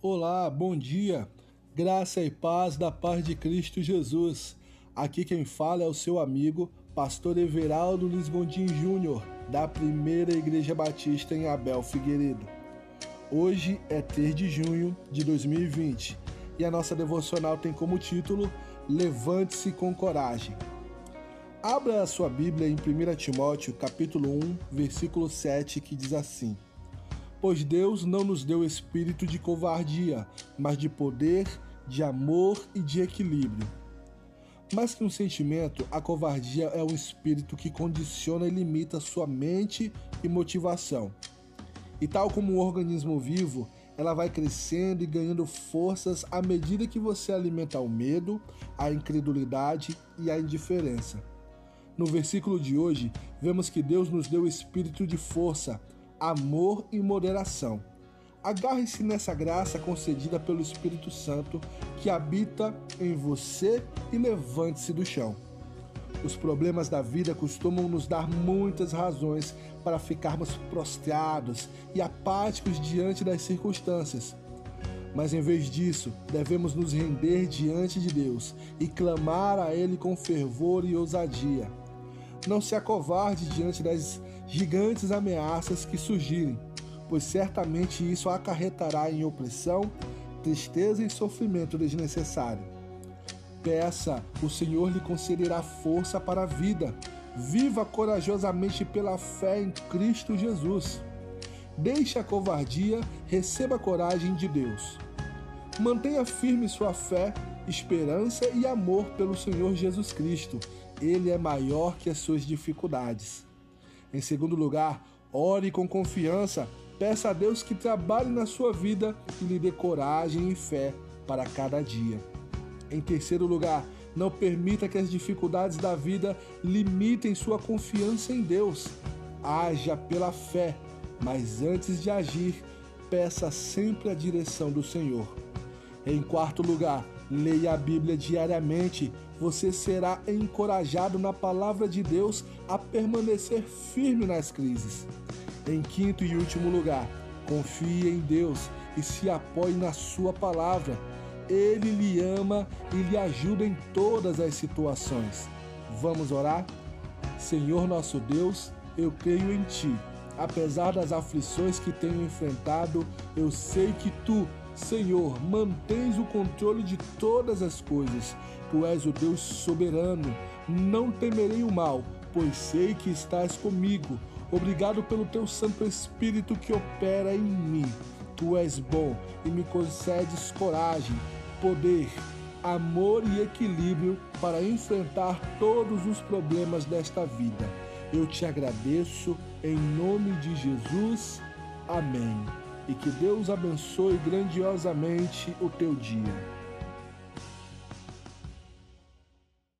Olá, bom dia. Graça e paz da paz de Cristo Jesus. Aqui quem fala é o seu amigo, pastor Everaldo Lisbondim Júnior, da Primeira Igreja Batista em Abel Figueiredo. Hoje é 3 de junho de 2020 e a nossa devocional tem como título Levante-se com coragem. Abra a sua Bíblia em 1 Timóteo, capítulo 1, versículo 7, que diz assim: Pois Deus não nos deu espírito de covardia, mas de poder, de amor e de equilíbrio. Mais que um sentimento, a covardia é um espírito que condiciona e limita sua mente e motivação. E tal como um organismo vivo, ela vai crescendo e ganhando forças à medida que você alimenta o medo, a incredulidade e a indiferença. No versículo de hoje, vemos que Deus nos deu espírito de força, amor e moderação. Agarre-se nessa graça concedida pelo Espírito Santo que habita em você e levante-se do chão. Os problemas da vida costumam nos dar muitas razões para ficarmos prostrados e apáticos diante das circunstâncias. Mas em vez disso, devemos nos render diante de Deus e clamar a Ele com fervor e ousadia. Não se acovarde diante das gigantes ameaças que surgirem, pois certamente isso acarretará em opressão, tristeza e sofrimento desnecessário. Peça, o Senhor lhe concederá força para a vida. Viva corajosamente pela fé em Cristo Jesus. Deixe a covardia, receba a coragem de Deus. Mantenha firme sua fé, esperança e amor pelo Senhor Jesus Cristo. Ele é maior que as suas dificuldades. Em segundo lugar, ore com confiança, peça a Deus que trabalhe na sua vida e lhe dê coragem e fé para cada dia. Em terceiro lugar, não permita que as dificuldades da vida limitem sua confiança em Deus. Haja pela fé, mas antes de agir, peça sempre a direção do Senhor. Em quarto lugar, leia a Bíblia diariamente. Você será encorajado na palavra de Deus a permanecer firme nas crises. Em quinto e último lugar, confie em Deus e se apoie na Sua palavra. Ele lhe ama e lhe ajuda em todas as situações. Vamos orar? Senhor nosso Deus, eu creio em Ti. Apesar das aflições que tenho enfrentado, eu sei que Tu Senhor, mantens o controle de todas as coisas. Tu és o Deus soberano. Não temerei o mal, pois sei que estás comigo. Obrigado pelo teu Santo Espírito que opera em mim. Tu és bom e me concedes coragem, poder, amor e equilíbrio para enfrentar todos os problemas desta vida. Eu te agradeço em nome de Jesus. Amém e que Deus abençoe grandiosamente o teu dia.